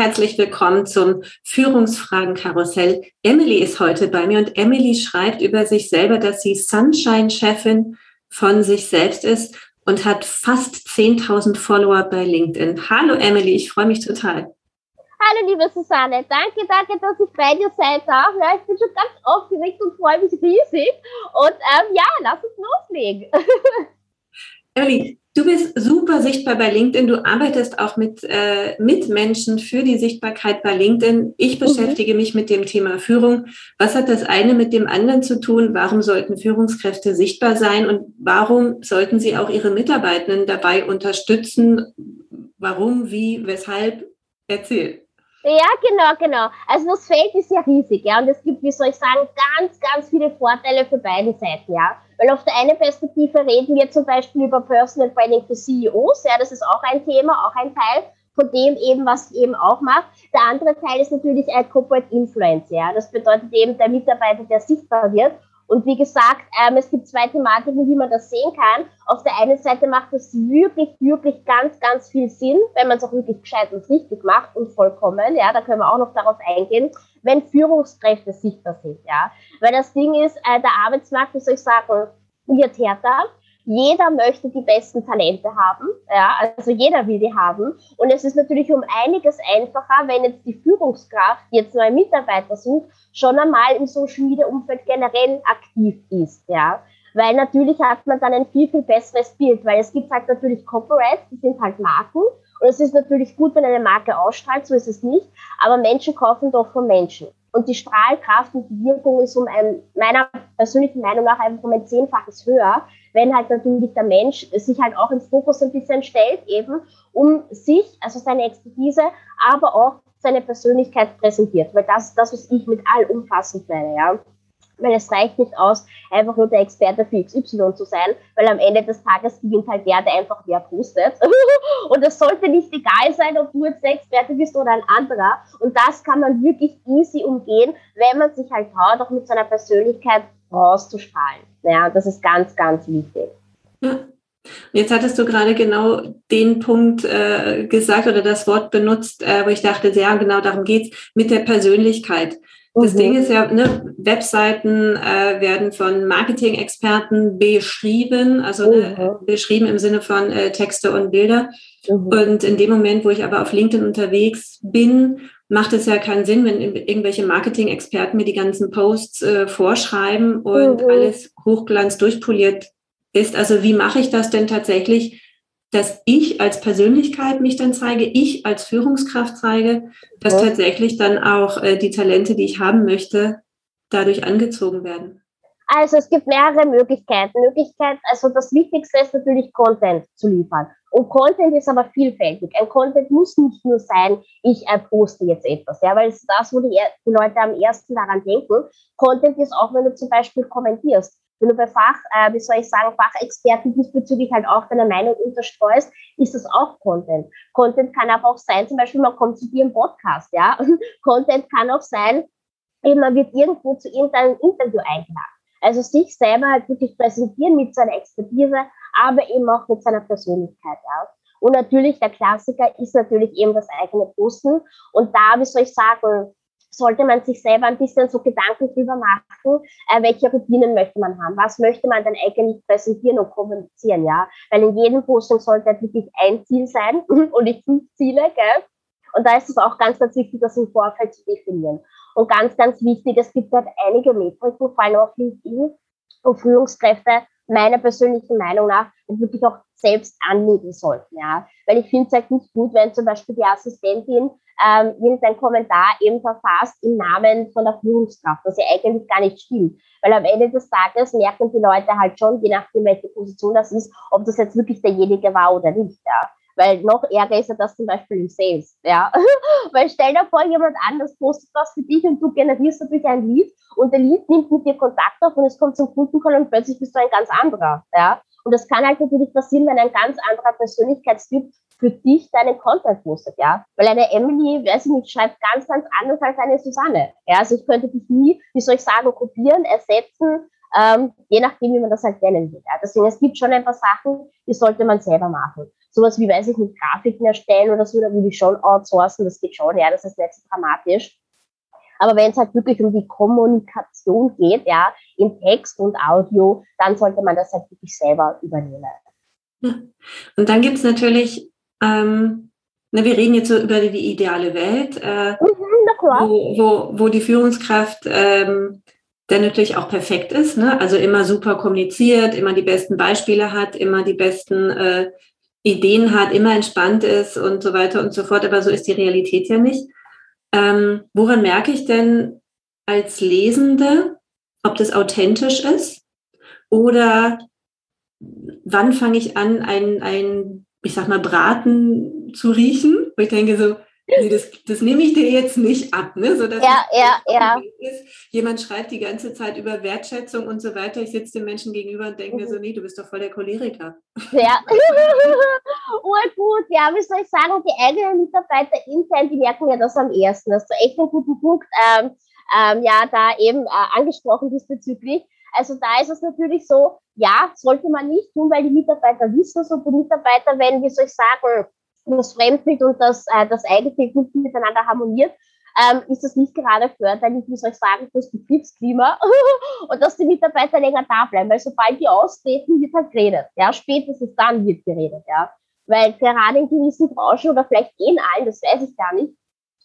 Herzlich willkommen zum Führungsfragen-Karussell. Emily ist heute bei mir und Emily schreibt über sich selber, dass sie Sunshine-Chefin von sich selbst ist und hat fast 10.000 Follower bei LinkedIn. Hallo Emily, ich freue mich total. Hallo liebe Susanne, danke, danke, dass ich bei dir sein darf. Ja, ich bin schon ganz aufgeregt und freue mich riesig. Und ähm, ja, lass uns loslegen. Emily, Du bist super sichtbar bei LinkedIn. Du arbeitest auch mit, äh, mit Menschen für die Sichtbarkeit bei LinkedIn. Ich mhm. beschäftige mhm. mich mit dem Thema Führung. Was hat das eine mit dem anderen zu tun? Warum sollten Führungskräfte sichtbar sein und warum sollten sie auch ihre Mitarbeitenden dabei unterstützen? Warum, wie, weshalb? Erzähl. Ja, genau, genau. Also das Feld ist ja riesig, ja, und es gibt, wie soll ich sagen, ganz, ganz viele Vorteile für beide Seiten, ja. Weil auf der einen Perspektive reden wir zum Beispiel über Personal Branding für CEOs, ja, das ist auch ein Thema, auch ein Teil von dem eben, was ich eben auch mache. Der andere Teil ist natürlich ein Corporate Influence, ja. Das bedeutet eben der Mitarbeiter, der sichtbar wird und wie gesagt, ähm, es gibt zwei Thematiken, wie man das sehen kann. Auf der einen Seite macht es wirklich, wirklich ganz, ganz viel Sinn, wenn man es auch wirklich gescheit und richtig macht und vollkommen. Ja, da können wir auch noch darauf eingehen, wenn Führungskräfte sichtbar sind. Ja, weil das Ding ist, äh, der Arbeitsmarkt, wie soll ich sagen, wird härter. Jeder möchte die besten Talente haben, ja, also jeder will die haben. Und es ist natürlich um einiges einfacher, wenn jetzt die Führungskraft, die jetzt neue Mitarbeiter sucht, schon einmal im Social Media Umfeld generell aktiv ist, ja. Weil natürlich hat man dann ein viel, viel besseres Bild, weil es gibt halt natürlich Corporates, die sind halt Marken. Und es ist natürlich gut, wenn eine Marke ausstrahlt, so ist es nicht. Aber Menschen kaufen doch von Menschen. Und die Strahlkraft und die Wirkung ist um ein, meiner persönlichen Meinung nach einfach um ein Zehnfaches höher, wenn halt natürlich der Mensch sich halt auch im Fokus ein bisschen stellt, eben um sich, also seine Expertise, aber auch seine Persönlichkeit präsentiert. Weil das ist das, was ich mit allumfassend meine, ja. Weil es reicht nicht aus, einfach nur der Experte für XY zu sein, weil am Ende des Tages gewinnt halt der, der einfach mehr postet. und es sollte nicht egal sein, ob du jetzt der Experte bist oder ein anderer. Und das kann man wirklich easy umgehen, wenn man sich halt traut, auch mit seiner Persönlichkeit rauszustrahlen. Ja, das ist ganz, ganz wichtig. Jetzt hattest du gerade genau den Punkt äh, gesagt oder das Wort benutzt, äh, wo ich dachte, ja, genau darum geht's mit der Persönlichkeit. Das mhm. Ding ist ja, ne, Webseiten äh, werden von Marketing-Experten beschrieben, also ne, mhm. ne, beschrieben im Sinne von äh, Texte und Bilder. Mhm. Und in dem Moment, wo ich aber auf LinkedIn unterwegs bin, macht es ja keinen Sinn, wenn irgendwelche Marketing-Experten mir die ganzen Posts äh, vorschreiben und mhm. alles hochglanz durchpoliert ist. Also wie mache ich das denn tatsächlich, dass ich als Persönlichkeit mich dann zeige, ich als Führungskraft zeige, dass ja. tatsächlich dann auch äh, die Talente, die ich haben möchte, dadurch angezogen werden? Also es gibt mehrere Möglichkeiten. Möglichkeit, also das Wichtigste ist natürlich Content zu liefern. Und Content ist aber vielfältig. Ein Content muss nicht nur sein, ich poste jetzt etwas, ja, weil es ist das, wo die, die Leute am ersten daran denken. Content ist auch, wenn du zum Beispiel kommentierst wenn du bei Fach, äh, wie soll ich sagen, Fachexperten diesbezüglich halt auch deine Meinung unterstreust, ist das auch Content. Content kann aber auch sein, zum Beispiel, man kommt zu dir im Podcast, ja. Content kann auch sein, eben man wird irgendwo zu irgendeinem Interview eingeladen. Also sich selber halt wirklich präsentieren mit seiner Expertise, aber eben auch mit seiner Persönlichkeit, ja. Und natürlich, der Klassiker ist natürlich eben das eigene Posten. Und da, wie soll ich sagen, sollte man sich selber ein bisschen so Gedanken drüber machen, äh, welche Routinen möchte man haben, was möchte man denn eigentlich präsentieren und kommunizieren, ja, weil in jedem Posting sollte halt wirklich ein Ziel sein und nicht fünf Ziele, gell? Und da ist es auch ganz, ganz wichtig, das im Vorfeld zu definieren. Und ganz, ganz wichtig, es gibt halt einige Metriken, vor allem auf LinkedIn, wo Führungskräfte meiner persönlichen Meinung nach wirklich auch selbst anlegen sollten. Ja? Weil ich finde es halt nicht gut, wenn zum Beispiel die Assistentin ähm, irgendein Kommentar eben verfasst im Namen von der Führungskraft, was ja eigentlich gar nicht stimmt. Weil am Ende des Tages merken die Leute halt schon, je nachdem, welche Position das ist, ob das jetzt wirklich derjenige war oder nicht. Ja? Weil noch ärger ist ja das zum Beispiel im Sales. Ja? Weil stell dir vor, jemand anders postet was für dich und du generierst natürlich ein Lied und der Lied nimmt mit dir Kontakt auf und es kommt zum Kundencall und plötzlich bist du ein ganz anderer. Ja? Und das kann halt natürlich passieren, wenn ein ganz anderer Persönlichkeitstyp für dich deinen Content postet, ja. Weil eine Emily, weiß ich nicht, schreibt ganz, ganz anders als eine Susanne. Ja, also ich könnte dich nie, wie soll ich sagen, kopieren, ersetzen, ähm, je nachdem, wie man das halt nennen will. Ja. Deswegen, es gibt schon ein paar Sachen, die sollte man selber machen. Sowas wie, weiß ich nicht, Grafiken erstellen oder so, da würde ich schon outsourcen, das geht schon, ja, das ist nicht so dramatisch. Aber wenn es halt wirklich um die Kommunikation geht, ja, in Text und Audio, dann sollte man das halt wirklich selber übernehmen. Und dann gibt es natürlich, ähm, na, wir reden jetzt so über die ideale Welt, äh, mhm, wo, wo, wo die Führungskraft ähm, der natürlich auch perfekt ist, ne? also immer super kommuniziert, immer die besten Beispiele hat, immer die besten äh, Ideen hat, immer entspannt ist und so weiter und so fort. Aber so ist die Realität ja nicht. Ähm, woran merke ich denn als Lesende, ob das authentisch ist? Oder wann fange ich an, ein, ein, ich sag mal, Braten zu riechen? Wo ich denke so, nee, das, das nehme ich dir jetzt nicht ab. Ne? So, dass ja, ja, ja. Ist. Jemand schreibt die ganze Zeit über Wertschätzung und so weiter. Ich sitze dem Menschen gegenüber und denke mhm. mir so, nee, du bist doch voll der Choleriker. Ja, urgut. Ja, wie soll ich sagen, die eigenen Mitarbeiter intern, die merken ja das am ersten. Das ist echt ein guter Punkt, ähm, ähm, ja, da eben äh, angesprochen diesbezüglich. Also da ist es natürlich so, ja, sollte man nicht tun, weil die Mitarbeiter wissen und die Mitarbeiter, wenn, wie soll ich sagen, das Fremdbild und das, äh, das Eigenbild nicht miteinander harmoniert, ähm, ist das nicht gerade förderlich, wie soll ich sagen, fürs Betriebsklima und dass die Mitarbeiter länger da bleiben, weil sobald die austreten, wird halt geredet. Ja, spätestens dann wird geredet, ja. Weil gerade in gewissen Branchen oder vielleicht in allen, das weiß ich gar nicht,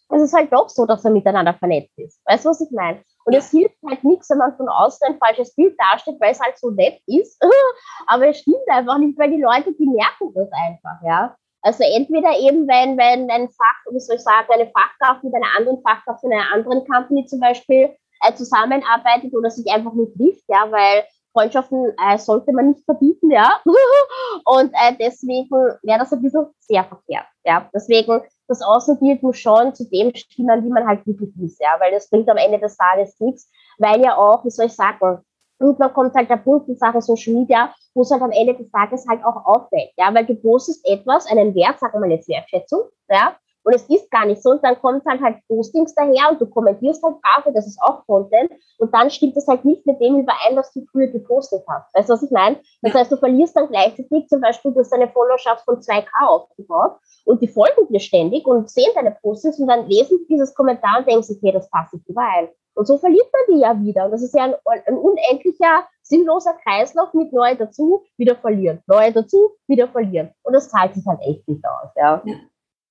es ist halt doch so, dass er miteinander vernetzt ist. Weißt du, was ich meine? Und es hilft halt nichts, wenn man von außen ein falsches Bild darstellt, weil es halt so nett ist. Aber es stimmt einfach nicht, weil die Leute, die merken das einfach, ja. Also entweder eben, wenn, wenn ein Fach, wie soll ich sagen, eine Fachkraft mit einer anderen Fachkraft von einer anderen Company zum Beispiel äh, zusammenarbeitet oder sich einfach nur trifft, ja, weil Freundschaften äh, sollte man nicht verbieten, ja. Und äh, deswegen wäre das ein bisschen sehr verkehrt, ja. Deswegen, das Außenbild muss schon zu dem stimmen, wie man halt wirklich ist, ja, weil das bringt am Ende des Tages nichts, weil ja auch, wie soll ich sagen, und dann kommt halt der Punkt in Sachen Social Media, wo es halt am Ende des Tages halt auch auffällt, ja, weil du postest etwas, einen Wert, sagen wir mal jetzt Wertschätzung, ja, und es ist gar nicht so, und dann kommt halt halt Postings daher und du kommentierst halt brav, das ist auch Content, und dann stimmt das halt nicht mit dem überein, was du früher gepostet hast. Weißt du, was ich meine? Das heißt, du verlierst dann gleichzeitig zum Beispiel, du hast eine Followerschaft von 2K aufgebaut, und die folgen dir ständig und sehen deine Postings und dann lesen dieses Kommentar und denken sich, okay, das passt nicht überein. Und so verliert man die ja wieder. Und das ist ja ein, ein unendlicher, sinnloser Kreislauf mit neu dazu, wieder verlieren, neu dazu, wieder verlieren. Und das zahlt sich halt echt nicht aus. Ja, ja,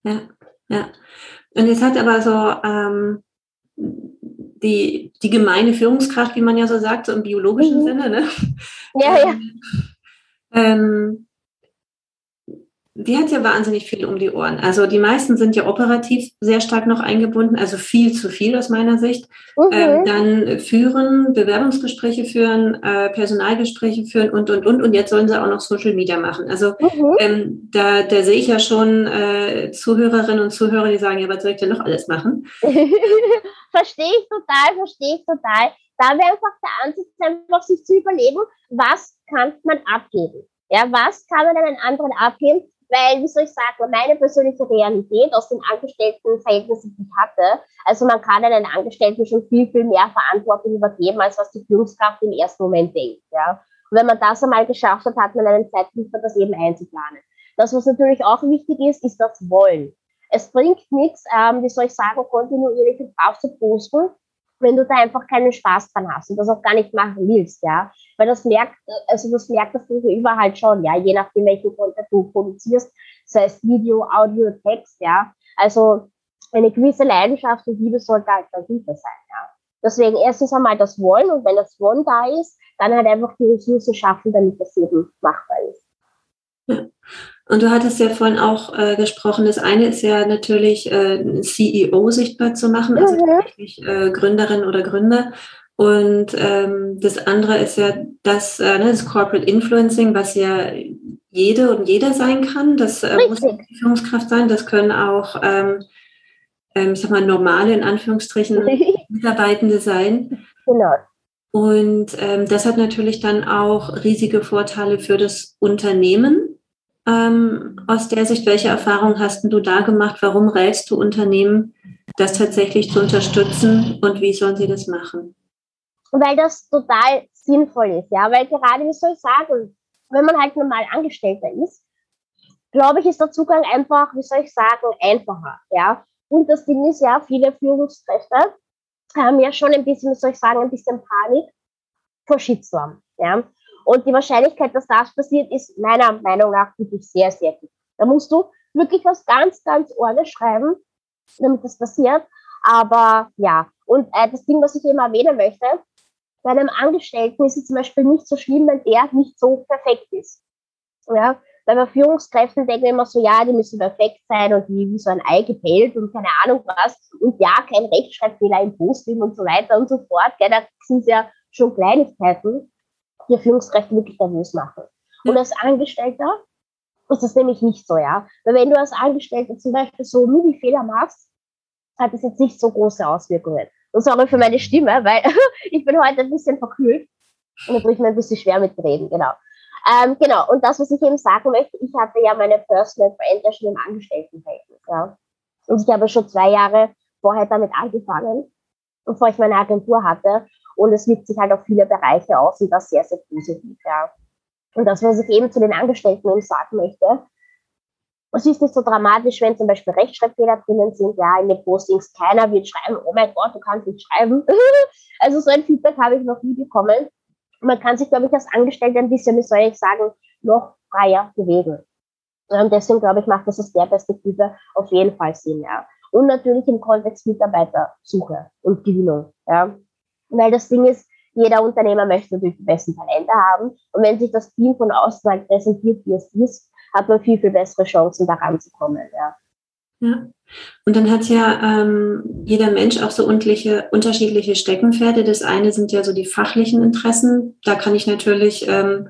ja. ja. Und es hat aber so ähm, die, die gemeine Führungskraft, wie man ja so sagt, so im biologischen mhm. Sinne, ne? Ja, ja. Ähm, die hat ja wahnsinnig viel um die Ohren. Also die meisten sind ja operativ sehr stark noch eingebunden, also viel zu viel aus meiner Sicht. Mhm. Ähm, dann führen, Bewerbungsgespräche führen, äh, Personalgespräche führen und, und, und. Und jetzt sollen sie auch noch Social Media machen. Also mhm. ähm, da, da sehe ich ja schon äh, Zuhörerinnen und Zuhörer, die sagen, ja, was soll ich denn noch alles machen? verstehe ich total, verstehe ich total. Da wäre einfach der Ansatz, einfach sich zu überlegen, was kann man abgeben? Ja, was kann man einen anderen abgeben? Weil, wie soll ich sagen, meine persönliche Realität aus den Angestelltenverhältnissen, die ich hatte, also man kann einen Angestellten schon viel, viel mehr Verantwortung übergeben, als was die Führungskraft im ersten Moment denkt. Ja? Und wenn man das einmal geschafft hat, hat man einen Zeitpunkt, das eben einzuplanen. Das, was natürlich auch wichtig ist, ist das Wollen. Es bringt nichts, ähm, wie soll ich sagen, kontinuierlich drauf zu posten, wenn du da einfach keinen Spaß dran hast und das auch gar nicht machen willst, ja. Weil das merkt, also das merkt das Gegenüber halt schon, ja, je nachdem, welchen Content du produzierst, sei es Video, Audio, Text, ja. Also eine gewisse Leidenschaft und Liebe sollte halt dahinter sein. Ja. Deswegen erstens einmal das Wollen und wenn das Wollen da ist, dann halt einfach die Ressourcen schaffen, damit das eben machbar ist. Ja. Und du hattest ja vorhin auch äh, gesprochen, das eine ist ja natürlich, äh, CEO sichtbar zu machen, also mhm. tatsächlich äh, Gründerin oder Gründer. Und ähm, das andere ist ja das, äh, ne, das Corporate Influencing, was ja jede und jeder sein kann. Das äh, muss nicht Führungskraft sein. Das können auch, ähm, ähm, ich sag mal, normale, in Anführungsstrichen, Mitarbeitende sein. Genau. Und ähm, das hat natürlich dann auch riesige Vorteile für das Unternehmen. Ähm, aus der Sicht, welche Erfahrungen hast du da gemacht? Warum rätst du Unternehmen, das tatsächlich zu unterstützen und wie sollen sie das machen? Weil das total sinnvoll ist, ja. Weil gerade, wie soll ich sagen, wenn man halt normal Angestellter ist, glaube ich, ist der Zugang einfach, wie soll ich sagen, einfacher, ja. Und das Ding ist ja, viele Führungskräfte haben ja schon ein bisschen, wie soll ich sagen, ein bisschen Panik vor Shitstorm, ja. Und die Wahrscheinlichkeit, dass das passiert, ist meiner Meinung nach wirklich sehr, sehr gut. Da musst du wirklich was ganz, ganz Ordes schreiben, damit das passiert. Aber ja, und äh, das Ding, was ich eben erwähnen möchte, bei einem Angestellten ist es zum Beispiel nicht so schlimm, wenn der nicht so perfekt ist. Ja, weil bei Führungskräften denken wir immer so, ja, die müssen perfekt sein und die wie so ein Ei gepellt und keine Ahnung was. Und ja, kein Rechtschreibfehler im Posting und so weiter und so fort. Gell, da sind ja schon Kleinigkeiten, die Führungskräfte wirklich nervös machen. Und als Angestellter ist das nämlich nicht so, ja. Weil wenn du als Angestellter zum Beispiel so Mini-Fehler machst, hat das jetzt nicht so große Auswirkungen. Und sorry für meine Stimme, weil ich bin heute ein bisschen verkühlt und da tue ich mir ein bisschen schwer mit reden, genau. Ähm, genau, und das, was ich eben sagen möchte, ich hatte ja meine Personal Brand ja schon im Angestelltenverhältnis, ja. Und ich habe schon zwei Jahre vorher damit angefangen, bevor ich meine Agentur hatte. Und es wirkt sich halt auf viele Bereiche aus und das sehr, sehr positiv, ja. Und das, was ich eben zu den Angestellten eben sagen möchte, es ist nicht so dramatisch, wenn zum Beispiel Rechtschreibfehler drinnen sind, ja, in den Postings, keiner wird schreiben, oh mein Gott, du kannst nicht schreiben. also so ein Feedback habe ich noch nie bekommen. Man kann sich, glaube ich, als Angestellter ein bisschen, wie soll ich sagen, noch freier bewegen. Und deswegen, glaube ich, macht das aus der Perspektive auf jeden Fall Sinn, ja. Und natürlich im Kontext Mitarbeitersuche und Gewinnung, ja. Weil das Ding ist, jeder Unternehmer möchte natürlich die besten Talente haben. Und wenn sich das Team von außen halt präsentiert, wie es ist, hat man viel, viel bessere Chancen, da ranzukommen. Ja. Ja. Und dann hat ja ähm, jeder Mensch auch so unterschiedliche Steckenpferde. Das eine sind ja so die fachlichen Interessen. Da kann ich natürlich ähm,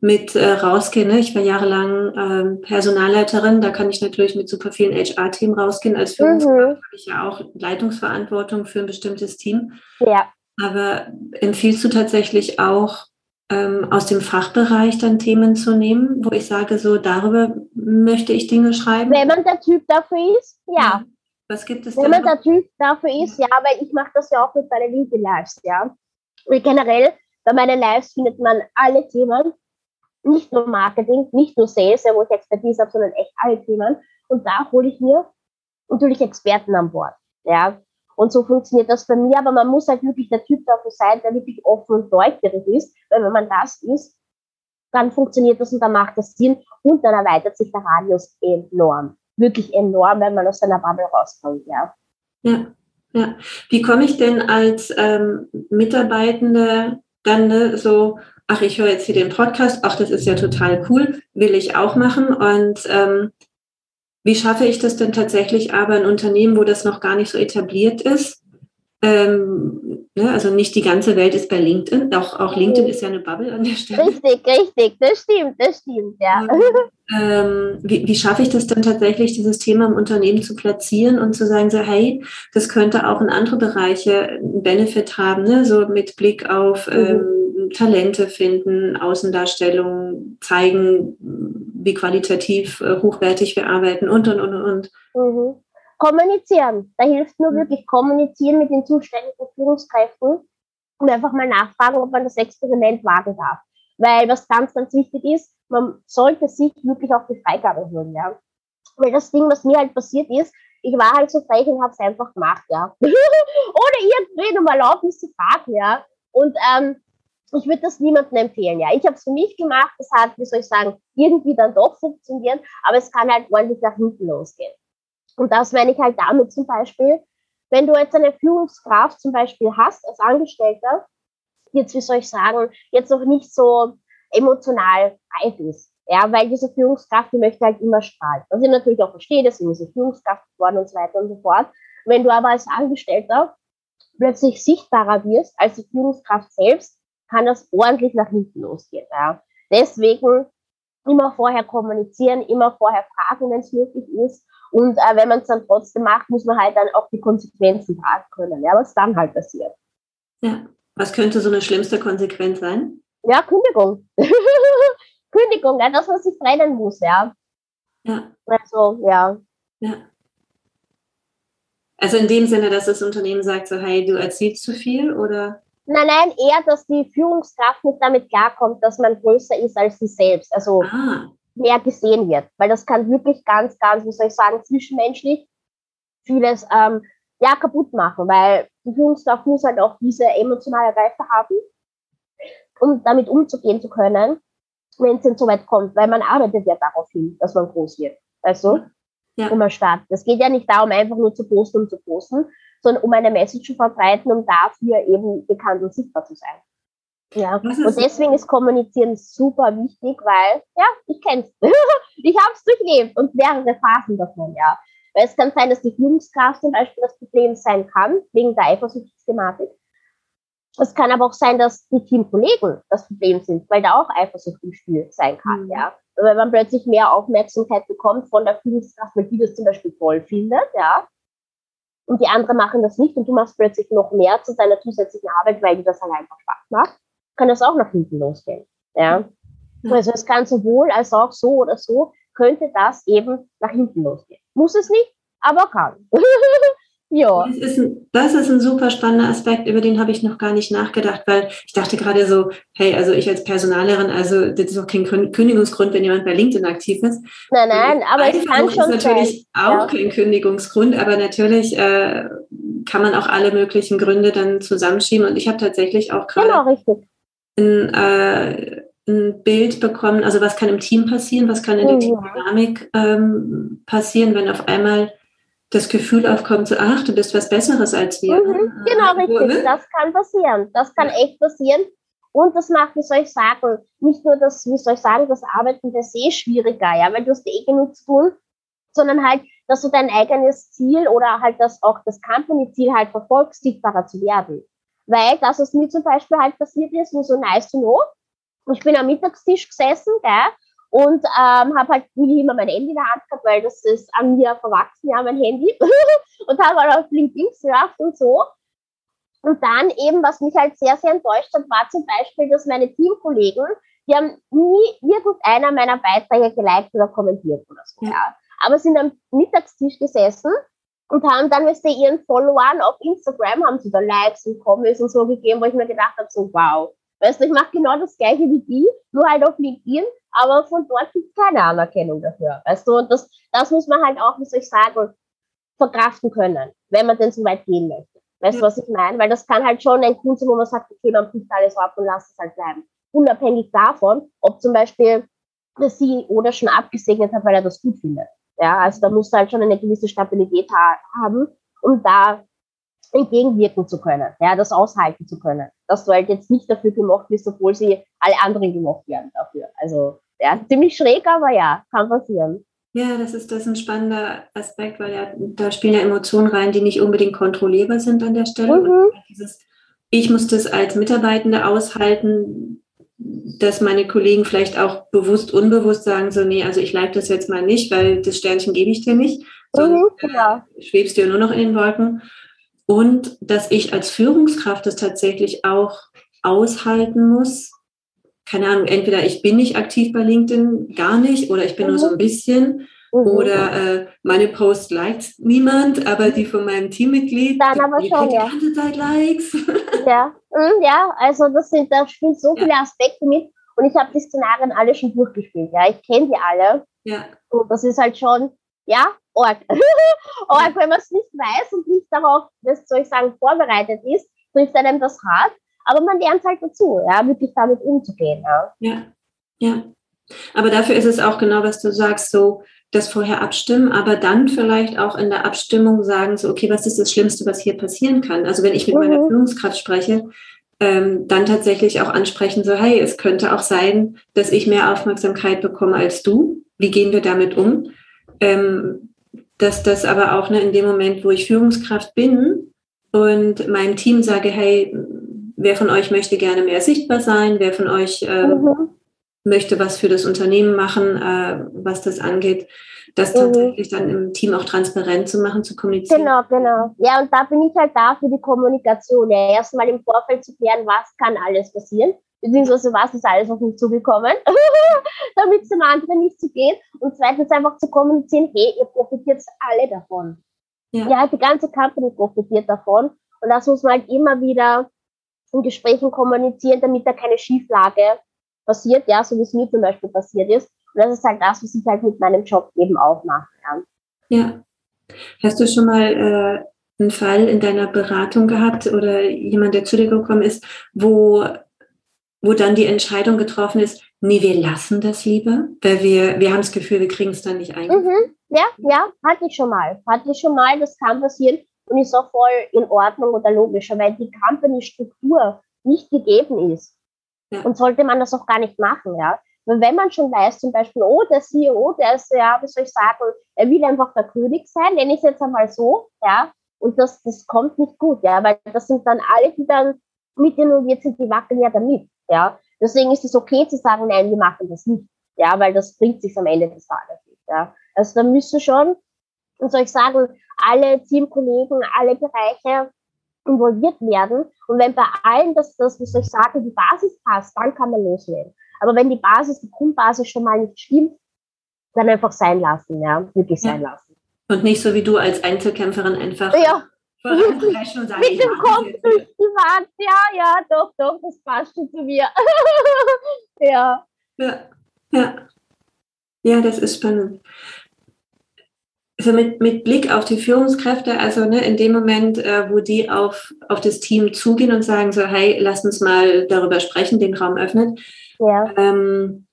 mit äh, rausgehen. Ne? Ich war jahrelang ähm, Personalleiterin. Da kann ich natürlich mit super vielen HR-Themen rausgehen. Als Führungskraft mhm. habe ich ja auch Leitungsverantwortung für ein bestimmtes Team. Ja. Aber empfiehlst du tatsächlich auch ähm, aus dem Fachbereich dann Themen zu nehmen, wo ich sage, so darüber möchte ich Dinge schreiben? Wenn man der Typ dafür ist, ja. Was gibt es Wenn man der Typ dafür ist, ja, weil ich mache das ja auch mit meinen LinkedIn-Lives, ja. Und generell, bei meinen Lives findet man alle Themen, nicht nur Marketing, nicht nur Sales, ja, wo ich Expertise habe, sondern echt alle Themen. Und da hole ich mir natürlich Experten an Bord. Ja, und so funktioniert das bei mir, aber man muss halt wirklich der Typ dafür sein, der wirklich offen und neugierig ist, weil wenn man das ist, dann funktioniert das und dann macht das Sinn und dann erweitert sich der Radius enorm. Wirklich enorm, wenn man aus seiner Bubble rauskommt, ja. Ja, ja. Wie komme ich denn als ähm, Mitarbeitende dann ne, so, ach, ich höre jetzt hier den Podcast, ach, das ist ja total cool, will ich auch machen und ähm, wie schaffe ich das denn tatsächlich aber in Unternehmen, wo das noch gar nicht so etabliert ist? Ähm, ne, also nicht die ganze Welt ist bei LinkedIn, auch, auch LinkedIn ist ja eine Bubble an der Stelle. Richtig, richtig, das stimmt, das stimmt, ja. Ähm, wie, wie schaffe ich das denn tatsächlich, dieses Thema im Unternehmen zu platzieren und zu sagen, so, hey, das könnte auch in andere Bereiche einen Benefit haben, ne? so mit Blick auf mhm. ähm, Talente finden, Außendarstellung zeigen, wie qualitativ äh, hochwertig wir arbeiten und, und, und, und. Mhm. Kommunizieren. Da hilft nur mhm. wirklich kommunizieren mit den zuständigen Führungskräften und einfach mal nachfragen, ob man das Experiment wagen darf. Weil was ganz, ganz wichtig ist, man sollte sich wirklich auf die Freigabe holen, ja. Weil das Ding, was mir halt passiert ist, ich war halt so frech und habe es einfach gemacht, ja. Ohne irgendwie um Erlaubnis zu fragen, ja. Und ähm, ich würde das niemandem empfehlen, ja. Ich habe es für mich gemacht, das hat, wie soll ich sagen, irgendwie dann doch funktioniert, aber es kann halt ordentlich nach hinten losgehen. Und das meine ich halt damit zum Beispiel, wenn du jetzt eine Führungskraft zum Beispiel hast als Angestellter, jetzt, wie soll ich sagen, jetzt noch nicht so emotional reif ist. Ja, weil diese Führungskraft, die möchte halt immer strahlen. Was ich natürlich auch verstehe, deswegen ist sie Führungskraft geworden und so weiter und so fort. Wenn du aber als Angestellter plötzlich sichtbarer wirst als die Führungskraft selbst, kann das ordentlich nach hinten losgehen. Ja. Deswegen immer vorher kommunizieren, immer vorher fragen, wenn es möglich ist. Und äh, wenn man es dann trotzdem macht, muss man halt dann auch die Konsequenzen tragen können, ja, was dann halt passiert. Ja, was könnte so eine schlimmste Konsequenz sein? Ja, Kündigung. Kündigung, ja, dass man sich trennen muss, ja. Ja. Also, ja. Ja. Also in dem Sinne, dass das Unternehmen sagt, so, hey, du erzählst zu viel oder? Nein, nein, eher, dass die Führungskraft nicht damit klarkommt, dass man größer ist als sie selbst. Also ah. mehr gesehen wird. Weil das kann wirklich ganz, ganz, wie soll ich sagen, zwischenmenschlich vieles ähm, ja, kaputt machen. Weil die Führungskraft muss halt auch diese emotionale Reife haben, um damit umzugehen zu können wenn es denn so weit kommt, weil man arbeitet ja darauf hin, dass man groß wird. Also, ja. um startet. Es geht ja nicht darum, einfach nur zu posten, um zu posten, sondern um eine Message zu verbreiten, um dafür eben bekannt und sichtbar zu sein. Ja, und deswegen ist Kommunizieren super wichtig, weil, ja, ich kenn's. ich habe es durchlebt und mehrere Phasen davon, ja. Weil es kann sein, dass die Führungskraft zum Beispiel das Problem sein kann, wegen der Eifersuchtsthematik. Es kann aber auch sein, dass die Teamkollegen das Problem sind, weil da auch Eifersucht im Spiel sein kann, mhm. ja. Weil man plötzlich mehr Aufmerksamkeit bekommt von der Führungskraft, weil die das zum Beispiel toll findet, ja. Und die anderen machen das nicht und du machst plötzlich noch mehr zu deiner zusätzlichen Arbeit, weil dir das halt einfach Spaß macht, kann das auch nach hinten losgehen, ja. Mhm. Also es kann sowohl als auch so oder so, könnte das eben nach hinten losgehen. Muss es nicht, aber kann. Ja. Das ist, ein, das ist ein super spannender Aspekt, über den habe ich noch gar nicht nachgedacht, weil ich dachte gerade so, hey, also ich als Personalerin, also das ist auch kein Kündigungsgrund, wenn jemand bei LinkedIn aktiv ist. Nein, nein, aber es kann schon ist natürlich sein. auch ja. kein Kündigungsgrund, aber natürlich äh, kann man auch alle möglichen Gründe dann zusammenschieben. Und ich habe tatsächlich auch gerade genau, ein, äh, ein Bild bekommen, also was kann im Team passieren, was kann in der mhm. Teamdynamik ähm, passieren, wenn auf einmal das Gefühl aufkommt, so, ach, du bist was Besseres als wir. Mhm, genau, richtig. Ne? Das kann passieren. Das kann echt passieren. Und das macht, wie soll ich sagen, nicht nur das, wie soll ich sagen, das Arbeiten per se schwieriger, ja, weil du hast eh genug zu tun, sondern halt, dass du dein eigenes Ziel oder halt das auch das Company-Ziel halt verfolgst, sichtbarer zu werden. Weil das, was mir zum Beispiel halt passiert ist, nur so nice to know. Ich bin am Mittagstisch gesessen, gell, und ähm, habe halt nie immer mein Handy in der Hand gehabt, weil das ist an mir verwachsen, ja, mein Handy. und habe halt auf LinkedIn gesurft und so. Und dann eben, was mich halt sehr, sehr enttäuscht hat, war zum Beispiel, dass meine Teamkollegen, die haben nie irgendeiner meiner Beiträge geliked oder kommentiert oder so, ja. Aber sind am Mittagstisch gesessen und haben dann, weißt du, ihren Followern auf Instagram, haben sie da Likes und Comments und so gegeben, wo ich mir gedacht habe, so wow. Weißt du, ich mache genau das gleiche wie die, nur halt auf LinkedIn, aber von dort gibt es keine Anerkennung dafür. Weißt du, und das, das muss man halt auch, wie soll ich sagen, verkraften können, wenn man denn so weit gehen möchte. Weißt du, ja. was ich meine? Weil das kann halt schon ein Grund sein, wo man sagt, okay, man bricht alles ab und lasst es halt bleiben. Unabhängig davon, ob zum Beispiel der CEO das schon abgesegnet hat, weil er das gut findet. Ja, also da muss halt schon eine gewisse Stabilität ha haben, um da entgegenwirken zu können, ja, das aushalten zu können. Dass du halt jetzt nicht dafür gemacht wirst, obwohl sie alle anderen gemacht werden dafür. Also ja, ziemlich schräg, aber ja, kann passieren. Ja, das ist, das ist ein spannender Aspekt, weil ja, da spielen ja Emotionen rein, die nicht unbedingt kontrollierbar sind an der Stelle. Mhm. Dieses, ich muss das als Mitarbeitende aushalten, dass meine Kollegen vielleicht auch bewusst, unbewusst sagen, so, nee, also ich leite das jetzt mal nicht, weil das Sternchen gebe ich dir nicht, sondern mhm, genau. schwebst dir nur noch in den Wolken. Und dass ich als Führungskraft das tatsächlich auch aushalten muss, keine Ahnung, entweder ich bin nicht aktiv bei LinkedIn, gar nicht, oder ich bin mhm. nur so ein mhm. bisschen, mhm. oder äh, meine Post liked niemand, aber die von meinem Teammitglied, Dann aber die, schon, die ja. ganze Zeit Likes. Ja, mhm, ja, also das sind, da spielen so viele Aspekte mit und ich habe die Szenarien alle schon durchgespielt, ja, ich kenne die alle. Ja. Und das ist halt schon, ja, arg. arg, wenn man es nicht weiß und nicht darauf, das soll ich sagen, vorbereitet ist, trifft einem das hart. Aber man lernt halt dazu, ja, wirklich damit umzugehen. Ja. ja, ja. Aber dafür ist es auch genau, was du sagst, so das vorher abstimmen, aber dann vielleicht auch in der Abstimmung sagen, so, okay, was ist das Schlimmste, was hier passieren kann? Also wenn ich mit mhm. meiner Führungskraft spreche, ähm, dann tatsächlich auch ansprechen, so, hey, es könnte auch sein, dass ich mehr Aufmerksamkeit bekomme als du. Wie gehen wir damit um? Ähm, dass das aber auch ne, in dem Moment, wo ich Führungskraft bin und meinem Team sage, hey, wer von euch möchte gerne mehr sichtbar sein, wer von euch äh, mhm. möchte was für das Unternehmen machen, äh, was das angeht, das mhm. tatsächlich dann im Team auch transparent zu machen, zu kommunizieren. Genau, genau. Ja, und da bin ich halt da für die Kommunikation. Ja, erstmal im Vorfeld zu klären, was kann alles passieren, beziehungsweise was ist alles auf mich zugekommen, damit es dem anderen nicht so geht. Und zweitens einfach zu kommunizieren, hey, ihr profitiert alle davon. Ja. ja, die ganze Company profitiert davon. Und das muss man halt immer wieder in Gesprächen kommunizieren, damit da keine Schieflage passiert, ja, so wie es mir zum Beispiel passiert ist. Und das ist halt das, was ich halt mit meinem Job eben auch mache. Ja. ja. Hast du schon mal äh, einen Fall in deiner Beratung gehabt oder jemand, der zu dir gekommen ist, wo, wo dann die Entscheidung getroffen ist, nee, wir lassen das lieber, weil wir, wir haben das Gefühl, wir kriegen es dann nicht ein. Mhm. Ja, ja, hatte ich schon mal. Hatte ich schon mal, das kann passieren und ist auch voll in Ordnung oder logischer, weil die Company-Struktur nicht gegeben ist. Ja. Und sollte man das auch gar nicht machen, ja. Weil wenn man schon weiß, zum Beispiel, oh, der CEO, der ist, ja, wie soll ich sagen, er will einfach der König sein, nenne ich es jetzt einmal so, ja, und das, das kommt nicht gut, ja, weil das sind dann alle, die dann mit involviert sind, die wackeln ja damit, ja. Deswegen ist es okay zu sagen, nein, wir machen das nicht, ja, weil das bringt sich am Ende des Tages nicht, ja. Also da müsste schon, und soll ich sagen, alle Teamkollegen, alle Bereiche involviert werden. Und wenn bei allen das, das, wie soll ich sagen, die Basis passt, dann kann man loslegen. Aber wenn die Basis, die Grundbasis schon mal nicht stimmt, dann einfach sein lassen, ja, wirklich sein ja. lassen. Und nicht so wie du als Einzelkämpferin einfach ja. und sagen, mit dem Kopf durch die Wand, ja, ja, doch, doch, das passt schon zu mir. ja. Ja, ja. Ja, das ist spannend also mit, mit Blick auf die Führungskräfte, also ne, in dem Moment, äh, wo die auf, auf das Team zugehen und sagen so, hey, lass uns mal darüber sprechen, den Raum öffnet. Ja. Ähm,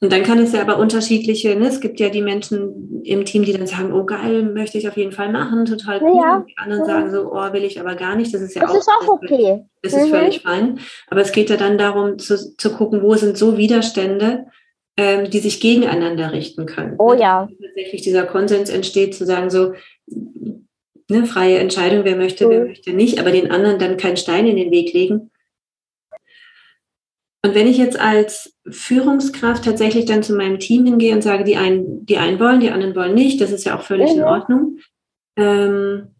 und dann kann es ja aber unterschiedliche, ne? es gibt ja die Menschen im Team, die dann sagen, oh geil, möchte ich auf jeden Fall machen, total cool. Ja. Und die anderen mhm. sagen so, oh, will ich aber gar nicht. Das ist ja das auch, ist auch okay. Das ist mhm. völlig fein. Aber es geht ja dann darum zu, zu gucken, wo sind so Widerstände, ähm, die sich gegeneinander richten können. Oh ja. Tatsächlich dieser Konsens entsteht, zu sagen, so, ne, freie Entscheidung, wer möchte, mhm. wer möchte nicht, aber den anderen dann keinen Stein in den Weg legen. Und wenn ich jetzt als Führungskraft tatsächlich dann zu meinem Team hingehe und sage, die einen, die einen wollen, die anderen wollen nicht, das ist ja auch völlig mhm. in Ordnung. Ähm,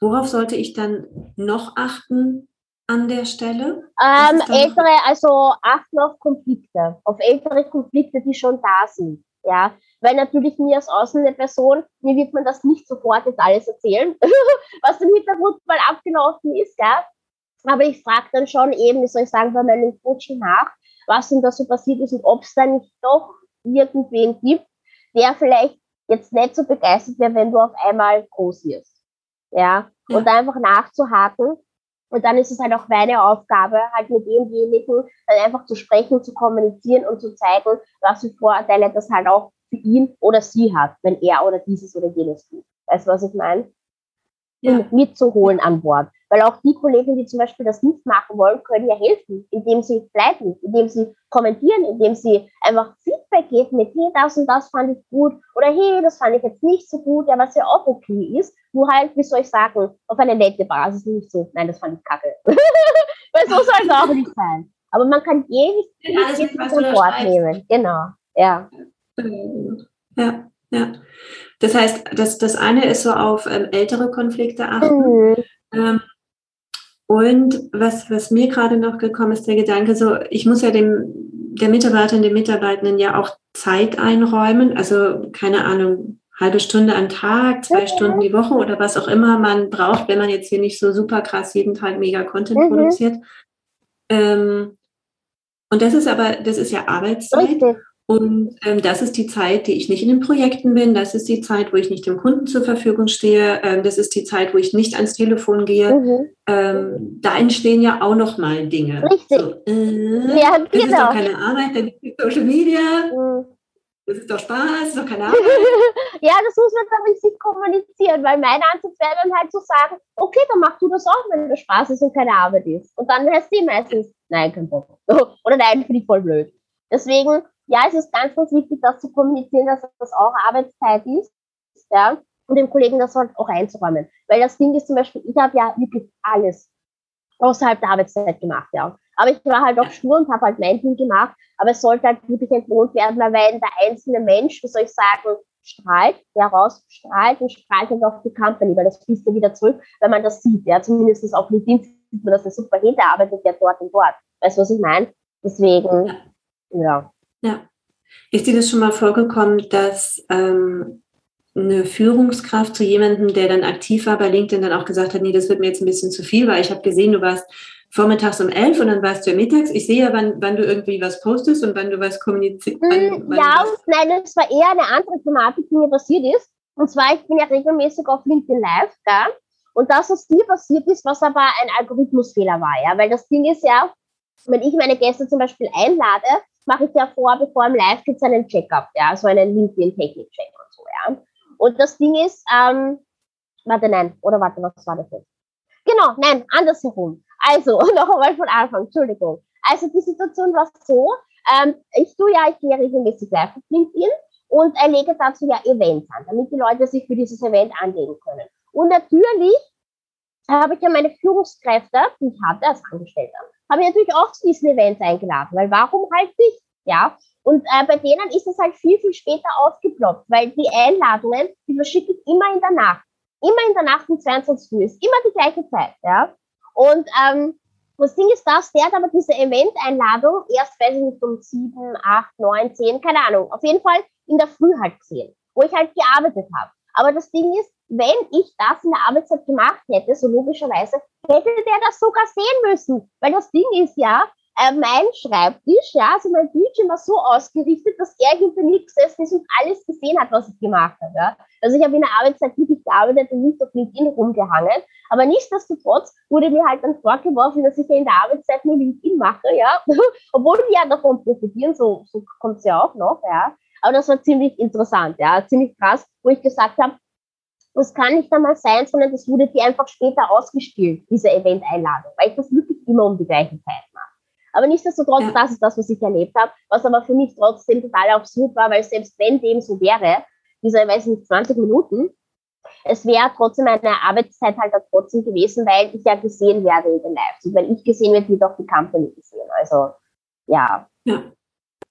worauf sollte ich dann noch achten, an der Stelle? Ähm, ältere, also achten auf Konflikte, auf ältere Konflikte, die schon da sind. Ja, weil natürlich mir als außen Person, mir wird man das nicht sofort jetzt alles erzählen, was im Hintergrund mal abgelaufen ist, gell? Aber ich frage dann schon eben, wie soll ich sagen, bei meinem Coaching nach, was denn da so passiert ist und ob es da nicht doch irgendwen gibt, der vielleicht jetzt nicht so begeistert wäre, wenn du auf einmal groß wirst. Ja, ja. und einfach nachzuhaken, und dann ist es halt auch meine Aufgabe, halt mit demjenigen dann einfach zu sprechen, zu kommunizieren und zu zeigen, was für Vorteile das halt auch für ihn oder sie hat, wenn er oder dieses oder jenes tut. Weißt du, was ich meine? Ja. mitzuholen an Bord. Weil auch die Kollegen, die zum Beispiel das nicht machen wollen, können ja helfen, indem sie bleiben, indem sie kommentieren, indem sie einfach Feedback geben mit, hey, das und das fand ich gut oder hey, das fand ich jetzt nicht so gut, ja, was ja auch okay ist, nur halt, wie soll ich sagen, auf eine nette Basis, nicht so, nein, das fand ich kacke. Weil so soll es auch nicht sein. Aber man kann jeden Wort nehmen. Genau, ja. Ja, ja. Das heißt, das, das eine ist so auf ähm, ältere Konflikte achten. Mhm. Ähm, und was, was mir gerade noch gekommen ist, der Gedanke, so, ich muss ja dem, der Mitarbeiterin, dem Mitarbeitenden ja auch Zeit einräumen. Also, keine Ahnung, halbe Stunde am Tag, zwei mhm. Stunden die Woche oder was auch immer man braucht, wenn man jetzt hier nicht so super krass jeden Tag mega Content mhm. produziert. Ähm, und das ist aber, das ist ja Arbeitszeit. Richtig. Und ähm, das ist die Zeit, die ich nicht in den Projekten bin. Das ist die Zeit, wo ich nicht dem Kunden zur Verfügung stehe. Ähm, das ist die Zeit, wo ich nicht ans Telefon gehe. Mhm. Ähm, da entstehen ja auch noch mal Dinge. Richtig. So, äh, ja, genau. Das ist doch genau. keine Arbeit, dann ist Social Media. Mhm. das ist doch Spaß, das ist doch keine Arbeit. ja, das muss man dann mit sich kommunizieren, weil mein Ansatz wäre dann halt zu sagen, okay, dann machst du das auch, wenn das Spaß ist und keine Arbeit ist. Und dann heißt sie meistens, nein, kein Bock. Oder nein, finde ich voll blöd. Deswegen, ja, es ist ganz, ganz wichtig, das zu kommunizieren, dass das auch Arbeitszeit ist. Ja, und dem Kollegen das halt auch einzuräumen. Weil das Ding ist zum Beispiel, ich habe ja wirklich alles außerhalb der Arbeitszeit gemacht, ja. Aber ich war halt auch stur und habe halt mein Ding gemacht. Aber es sollte halt wirklich entlohnt werden, weil wenn der einzelne Mensch, wie soll ich sagen, strahlt, der rausstrahlt und strahlt dann auch die Company, weil das fließt ja wieder zurück, wenn man das sieht. Ja, zumindest auf LinkedIn sieht man, dass der super hinter arbeitet, ja dort und dort. Weißt du, was ich meine? Deswegen, ja. Ja. Ist dir das schon mal vorgekommen, dass ähm, eine Führungskraft zu jemandem, der dann aktiv war bei LinkedIn, dann auch gesagt hat, nee, das wird mir jetzt ein bisschen zu viel, weil ich habe gesehen, du warst vormittags um elf und dann warst du ja mittags. Ich sehe ja, wann, wann du irgendwie was postest und wann du was kommunizierst. Mm, ja, nein, das war eher eine andere Thematik, die mir passiert ist. Und zwar, ich bin ja regelmäßig auf LinkedIn Live, gell? Und das, was dir passiert ist, was aber ein Algorithmusfehler war, ja, weil das Ding ist ja, wenn ich meine Gäste zum Beispiel einlade, mache ich ja vor, bevor im Live gibt es einen Check-up, ja, so einen LinkedIn-Technik-Check und so, ja. Und das Ding ist, ähm, warte, nein, oder warte, was war das jetzt? Genau, nein, andersherum. Also, noch einmal von Anfang, Entschuldigung. Also die Situation war so, ähm, ich tue ja, ich gehe regelmäßig live auf LinkedIn und erlege dazu ja Events an, damit die Leute sich für dieses Event anlegen können. Und natürlich habe ich ja meine Führungskräfte, die ich hatte als Angestellter, habe ich natürlich auch zu diesen Events eingeladen, weil warum halt nicht? Ja, und äh, bei denen ist es halt viel, viel später aufgeploppt, weil die Einladungen, die verschicke ich immer in der Nacht. Immer in der Nacht um 22 Uhr, ist immer die gleiche Zeit, ja. Und ähm, das Ding ist das, der hat aber diese Event-Einladung erst, weiß ich nicht, um 7, 8, 9, 10, keine Ahnung, auf jeden Fall in der Früh halt gesehen, wo ich halt gearbeitet habe. Aber das Ding ist, wenn ich das in der Arbeitszeit gemacht hätte, so logischerweise, hätte der das sogar sehen müssen. Weil das Ding ist ja, äh, mein Schreibtisch, ja, also mein Bildschirm war so ausgerichtet, dass er hinter mir gesessen ist und alles gesehen hat, was ich gemacht habe. Ja. Also ich habe in der Arbeitszeit wirklich gearbeitet und nicht auf LinkedIn rumgehangen. Aber nichtsdestotrotz wurde mir halt dann vorgeworfen, dass ich ja in der Arbeitszeit nur LinkedIn mache, ja. Obwohl die ja davon profitieren, so, so kommt es ja auch noch, ja. Aber das war ziemlich interessant, ja, ziemlich krass, wo ich gesagt habe, das kann nicht einmal sein, sondern das wurde dir einfach später ausgespielt, diese Event-Einladung, weil ich das wirklich immer um die gleiche Zeit mache. Aber nichtsdestotrotz, ja. das ist das, was ich erlebt habe, was aber für mich trotzdem total absurd war, weil selbst wenn dem so wäre, diese, weiß nicht, 20 Minuten, es wäre trotzdem eine Arbeitszeit halt trotzdem gewesen, weil ich ja gesehen werde in den Lives. Und wenn ich gesehen werde, wird auch die Company gesehen. Also, ja. ja.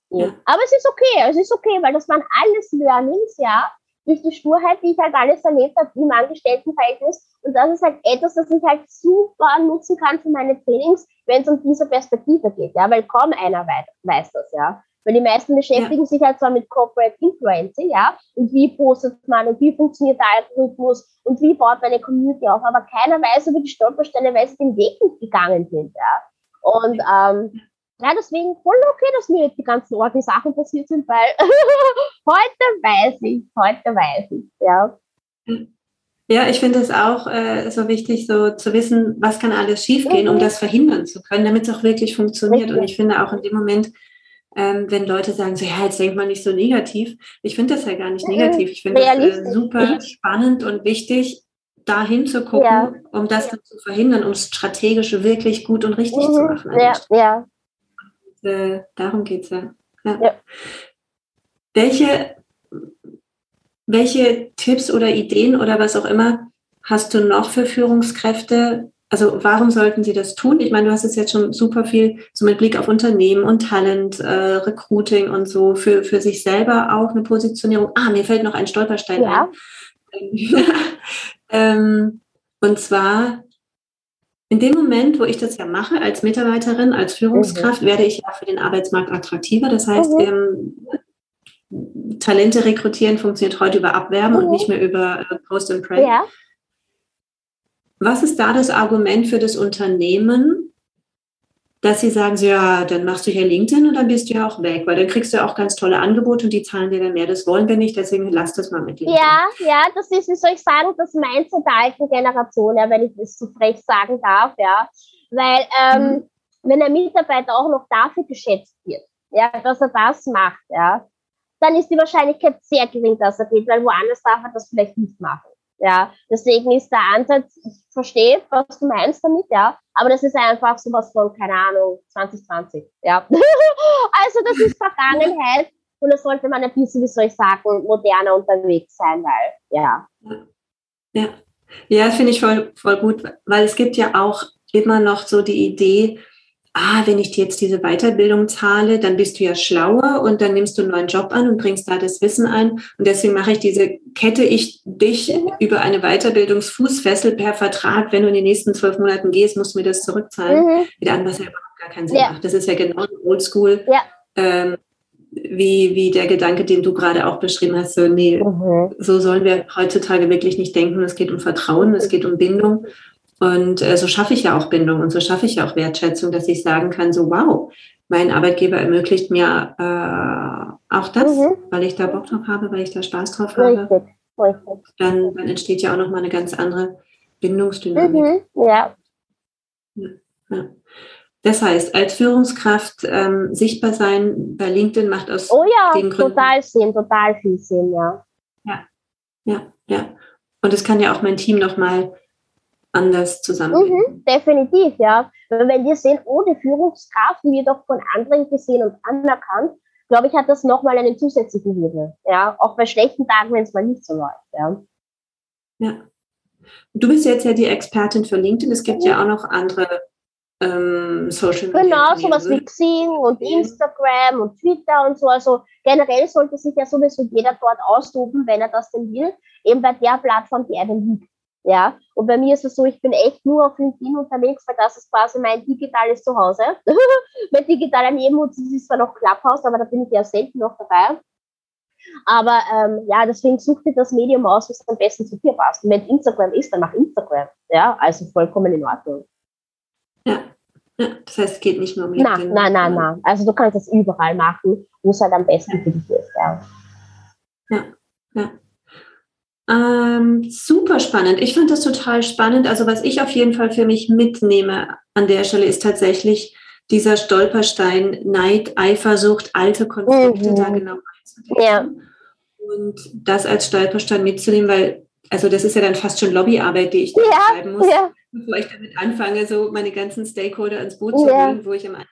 ja. Aber es ist okay, es ist okay, weil das waren alles Learnings, ja, durch die Sturheit, die ich halt alles erlebt habe im Angestelltenverhältnis. Und das ist halt etwas, das ich halt super nutzen kann für meine Trainings, wenn es um diese Perspektive geht, ja, weil kaum einer weiß, das, ja. Weil die meisten beschäftigen ja. sich halt zwar mit Corporate Influencing, ja, und wie postet man und wie funktioniert der Algorithmus und wie baut man eine Community auf, aber keiner weiß über die Stolpersteine, weil sie den Weg nicht gegangen sind, ja. Und ähm, ja, deswegen voll okay, dass mir jetzt die ganzen Orten Sachen passiert sind, weil heute weiß ich, heute weiß ich, ja. Ja, ich finde es auch äh, so wichtig, so zu wissen, was kann alles schiefgehen, mhm. um das verhindern zu können, damit es auch wirklich funktioniert. Richtig. Und ich finde auch in dem Moment, ähm, wenn Leute sagen, so ja, jetzt denkt man nicht so negativ. Ich finde das ja gar nicht mhm. negativ. Ich finde es äh, super spannend und wichtig, da hinzugucken, ja. um das dann zu verhindern, um es strategisch wirklich gut und richtig mhm. zu machen. Ja, ja. Äh, darum geht es ja. ja. ja. Welche welche Tipps oder Ideen oder was auch immer hast du noch für Führungskräfte? Also warum sollten sie das tun? Ich meine, du hast jetzt jetzt schon super viel so mit Blick auf Unternehmen und Talent, äh, Recruiting und so für, für sich selber auch eine Positionierung. Ah, mir fällt noch ein Stolperstein ja. ein. ähm, und zwar in dem Moment, wo ich das ja mache als Mitarbeiterin, als Führungskraft, mhm. werde ich ja für den Arbeitsmarkt attraktiver. Das heißt, mhm. ähm, Talente rekrutieren funktioniert heute über Abwerben mhm. und nicht mehr über äh, Post and Pray. Ja. Was ist da das Argument für das Unternehmen, dass sie sagen, so, ja, dann machst du hier LinkedIn und dann bist du ja auch weg, weil dann kriegst du auch ganz tolle Angebote und die zahlen dir dann mehr. Das wollen wir nicht, deswegen lass das mal mit LinkedIn. Ja, ja, das ist, wie soll ich sagen, das Mindset der alten Generation, ja, wenn ich das so frech sagen darf, ja. Weil, ähm, mhm. wenn ein Mitarbeiter auch noch dafür geschätzt wird, ja, dass er das macht, ja, dann ist die Wahrscheinlichkeit sehr gering, dass er geht, weil woanders darf er das vielleicht nicht machen. Ja, deswegen ist der Ansatz, ich verstehe, was du meinst damit, ja, aber das ist einfach sowas von, keine Ahnung, 2020, ja. also das ist Vergangenheit und da sollte man ein bisschen, wie soll ich sagen, moderner unterwegs sein, weil, ja. Ja, ja finde ich voll, voll gut, weil es gibt ja auch immer noch so die Idee, ah, wenn ich dir jetzt diese Weiterbildung zahle, dann bist du ja schlauer und dann nimmst du einen neuen Job an und bringst da das Wissen ein. Und deswegen mache ich diese Kette, ich dich über eine Weiterbildungsfußfessel per Vertrag, wenn du in den nächsten zwölf Monaten gehst, musst du mir das zurückzahlen. Mhm. Wieder an, was ja überhaupt gar keinen Sinn ja. macht. Das ist ja genau oldschool. Ja. Ähm, wie, wie der Gedanke, den du gerade auch beschrieben hast, so, nee, mhm. so sollen wir heutzutage wirklich nicht denken. Es geht um Vertrauen, es geht um Bindung. Und äh, so schaffe ich ja auch Bindung und so schaffe ich ja auch Wertschätzung, dass ich sagen kann, so wow, mein Arbeitgeber ermöglicht mir äh, auch das, mhm. weil ich da Bock drauf habe, weil ich da Spaß drauf habe. Richtig. Richtig. Dann, dann entsteht ja auch nochmal eine ganz andere Bindungsdynamik. Mhm. Ja. ja. ja. Das heißt, als Führungskraft ähm, sichtbar sein bei LinkedIn macht aus oh ja, den Gründen. total Sinn, total viel Sinn, ja. Ja, ja, ja. Und es kann ja auch mein Team nochmal anders zusammenbringen. Mhm, definitiv, ja. Wenn wir sehen, oh, die Führungskraft wird auch von anderen gesehen und anerkannt, glaube ich, hat das nochmal einen zusätzlichen Hebel. Ja, auch bei schlechten Tagen, wenn es mal nicht so läuft. Ja. ja. Du bist jetzt ja die Expertin für LinkedIn. Es gibt mhm. ja auch noch andere ähm, Social Media. Genau, sowas wie Xing und Instagram und Twitter und so. Also generell sollte sich ja sowieso jeder dort austoben, wenn er das denn will, eben bei der Plattform, die einem liegt. Ja, und bei mir ist es so, ich bin echt nur auf LinkedIn unterwegs, weil das ist quasi mein digitales Zuhause. mein digitaler Nebenhut ist zwar noch Clubhouse, aber da bin ich ja selten noch dabei. Aber ähm, ja, deswegen such dir das Medium aus, was am besten zu dir passt. Und wenn Instagram ist, dann mach Instagram. Ja, also vollkommen in Ordnung. Ja, ja das heißt, es geht nicht nur um LinkedIn. Nein, nein, nein, nein. Also du kannst das überall machen, wo es halt am besten für dich ist. Ja. ja, ja. Ähm, super spannend. Ich fand das total spannend. Also was ich auf jeden Fall für mich mitnehme an der Stelle ist tatsächlich dieser Stolperstein Neid, Eifersucht, alte Konflikte mhm. da genau. Ja. Und das als Stolperstein mitzunehmen, weil, also das ist ja dann fast schon Lobbyarbeit, die ich da ja, betreiben muss, ja. bevor ich damit anfange, so meine ganzen Stakeholder ins Boot zu holen, ja. wo ich am Anfang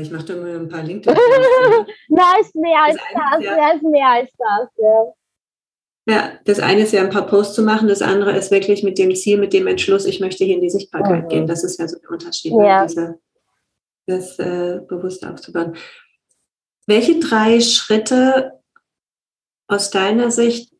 ich mache da mal ein paar LinkedIn. Nein, ist mehr als das, ja, ist mehr als das, ja. Ja, das eine ist ja ein paar Posts zu machen, das andere ist wirklich mit dem Ziel, mit dem Entschluss, ich möchte hier in die Sichtbarkeit mhm. gehen. Das ist ja so der Unterschied, ne, ja. diese, das äh, bewusst aufzubauen. Welche drei Schritte aus deiner Sicht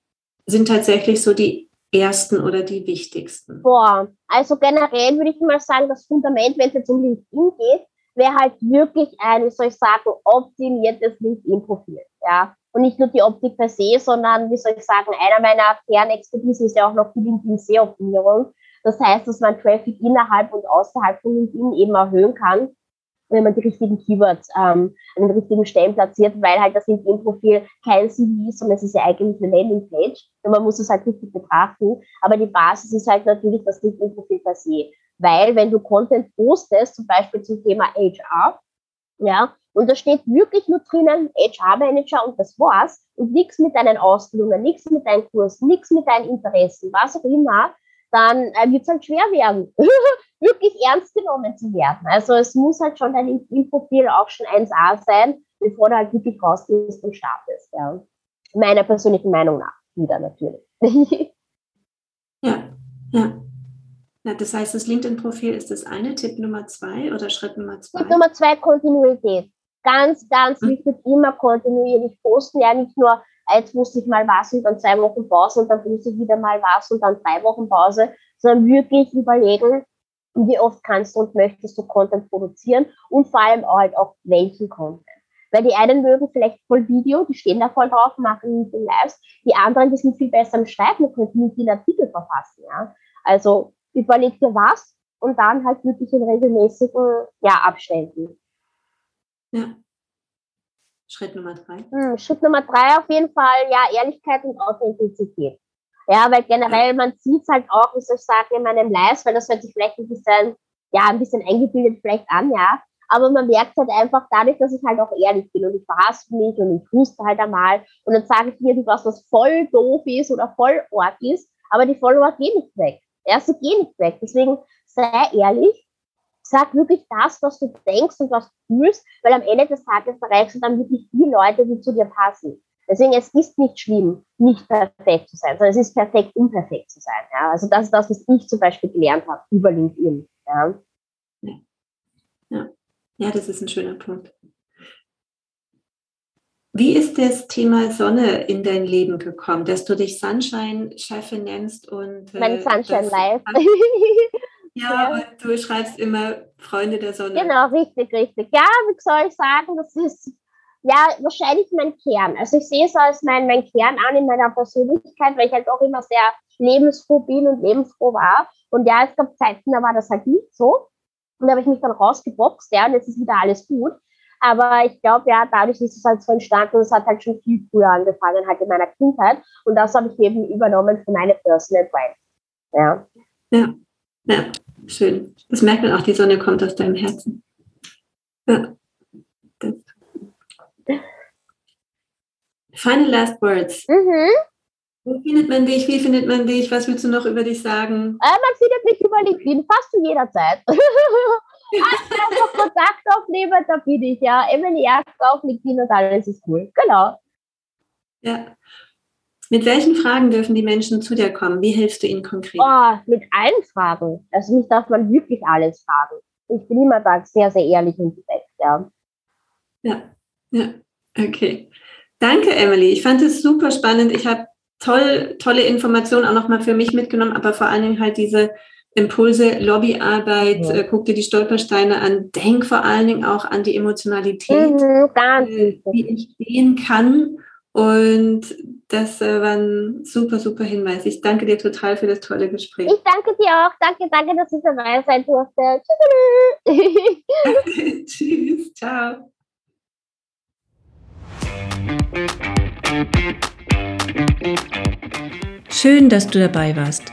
sind tatsächlich so die ersten oder die wichtigsten? Boah, also generell würde ich mal sagen, das Fundament, wenn es jetzt um LinkedIn geht, wäre halt wirklich ein, wie soll ich sagen, optimiertes LinkedIn-Profil. Ja, und nicht nur die Optik per se, sondern, wie soll ich sagen, einer meiner Kernexpertisen ist ja auch noch die LinkedIn-SEO-Optimierung. Das heißt, dass man Traffic innerhalb und außerhalb von LinkedIn eben erhöhen kann, wenn man die richtigen Keywords ähm, an den richtigen Stellen platziert, weil halt das LinkedIn-Profil kein CV ist, sondern es ist ja eigentlich eine Landingpage und man muss es halt richtig betrachten. Aber die Basis ist halt natürlich das LinkedIn-Profil per se. Weil wenn du Content postest, zum Beispiel zum Thema HR, ja, und da steht wirklich nur drinnen HR-Manager und das war's und nichts mit deinen Ausbildungen, nichts mit deinen Kursen, nichts mit deinen Interessen, was auch immer, dann äh, wird es halt schwer werden, wirklich ernst genommen zu werden. Also es muss halt schon dein LinkedIn-Profil auch schon 1A sein, bevor du halt wirklich rausgehst und startest. Ja. Meiner persönlichen Meinung nach wieder natürlich. ja, ja. Ja, das heißt, das LinkedIn-Profil ist das eine, Tipp Nummer zwei oder Schritt Nummer zwei? Tipp Nummer zwei, Kontinuität ganz, ganz hm. wichtig, immer kontinuierlich posten. Ja, nicht nur, jetzt wusste ich mal was und dann zwei Wochen Pause und dann wusste ich wieder mal was und dann drei Wochen Pause, sondern wirklich überlegen, wie oft kannst du und möchtest du Content produzieren und vor allem auch halt auch welchen Content. Weil die einen mögen vielleicht voll Video, die stehen da voll drauf, machen nicht den Lives. Die anderen, die sind viel besser im Schreiben und können nicht den Artikel verfassen. Ja? Also überleg dir was und dann halt wirklich in regelmäßigen ja, Abständen. Ja. Schritt Nummer drei. Hm, Schritt Nummer drei auf jeden Fall, ja, Ehrlichkeit und Authentizität. Ja, weil generell, man sieht es halt auch, wie soll ich sagen, in meinem Live, weil das hört sich vielleicht ein bisschen, ja, ein bisschen eingebildet vielleicht an, ja. aber man merkt halt einfach dadurch, dass ich halt auch ehrlich bin und ich verhasse mich und ich huste halt einmal und dann sage ich irgendwas, was voll doof ist oder voll arg ist, aber die Follower gehen nicht weg. Ja, sie gehen nicht weg. Deswegen sei ehrlich, sag wirklich das, was du denkst und was du fühlst, weil am Ende des Tages erreichst du dann wirklich die Leute, die zu dir passen. Deswegen, es ist nicht schlimm, nicht perfekt zu sein, sondern es ist perfekt, unperfekt zu sein. Ja? Also das ist das, was ich zum Beispiel gelernt habe über LinkedIn. Ja? Ja. ja, das ist ein schöner Punkt. Wie ist das Thema Sonne in dein Leben gekommen, dass du dich Sunshine-Chefin nennst und äh, mein Sunshine Life. ja, ja, und du schreibst immer Freunde der Sonne. Genau, richtig, richtig. Ja, wie soll ich sagen, das ist ja wahrscheinlich mein Kern. Also ich sehe es als mein, mein Kern an in meiner Persönlichkeit, weil ich halt auch immer sehr lebensfroh bin und lebensfroh war. Und ja, es gab Zeiten, da war das halt nicht so. Und da habe ich mich dann rausgeboxt, ja, und jetzt ist wieder alles gut. Aber ich glaube, ja, dadurch ist es halt so entstanden und es hat halt schon viel früher angefangen, halt in meiner Kindheit. Und das habe ich eben übernommen für meine Personal Brand. Ja. Ja, ja, schön. Das merkt man auch, die Sonne kommt aus deinem Herzen. Ja. Das. Final last words. Mhm. Wo findet man dich? Wie findet man dich? Was willst du noch über dich sagen? Äh, man findet mich über LinkedIn fast zu jeder Zeit. einfach Kontakt aufnehmen, da bin ich, ja. Emily Erst auf LinkedIn und alles ist cool. Genau. Ja. Mit welchen Fragen dürfen die Menschen zu dir kommen? Wie hilfst du ihnen konkret? Oh, mit allen Fragen. Also mich darf man wirklich alles fragen. Ich bin immer da sehr, sehr ehrlich und direkt, ja. Ja, ja, okay. Danke, Emily. Ich fand es super spannend. Ich habe toll, tolle Informationen auch nochmal für mich mitgenommen, aber vor allen Dingen halt diese Impulse, Lobbyarbeit, ja. äh, guck dir die Stolpersteine an, denk vor allen Dingen auch an die Emotionalität, mhm, äh, die entstehen kann. Und das äh, war ein super, super Hinweis. Ich danke dir total für das tolle Gespräch. Ich danke dir auch. Danke, danke, dass ich dabei sein durfte. Tschüss. Tschüss. Ciao. Schön, dass du dabei warst.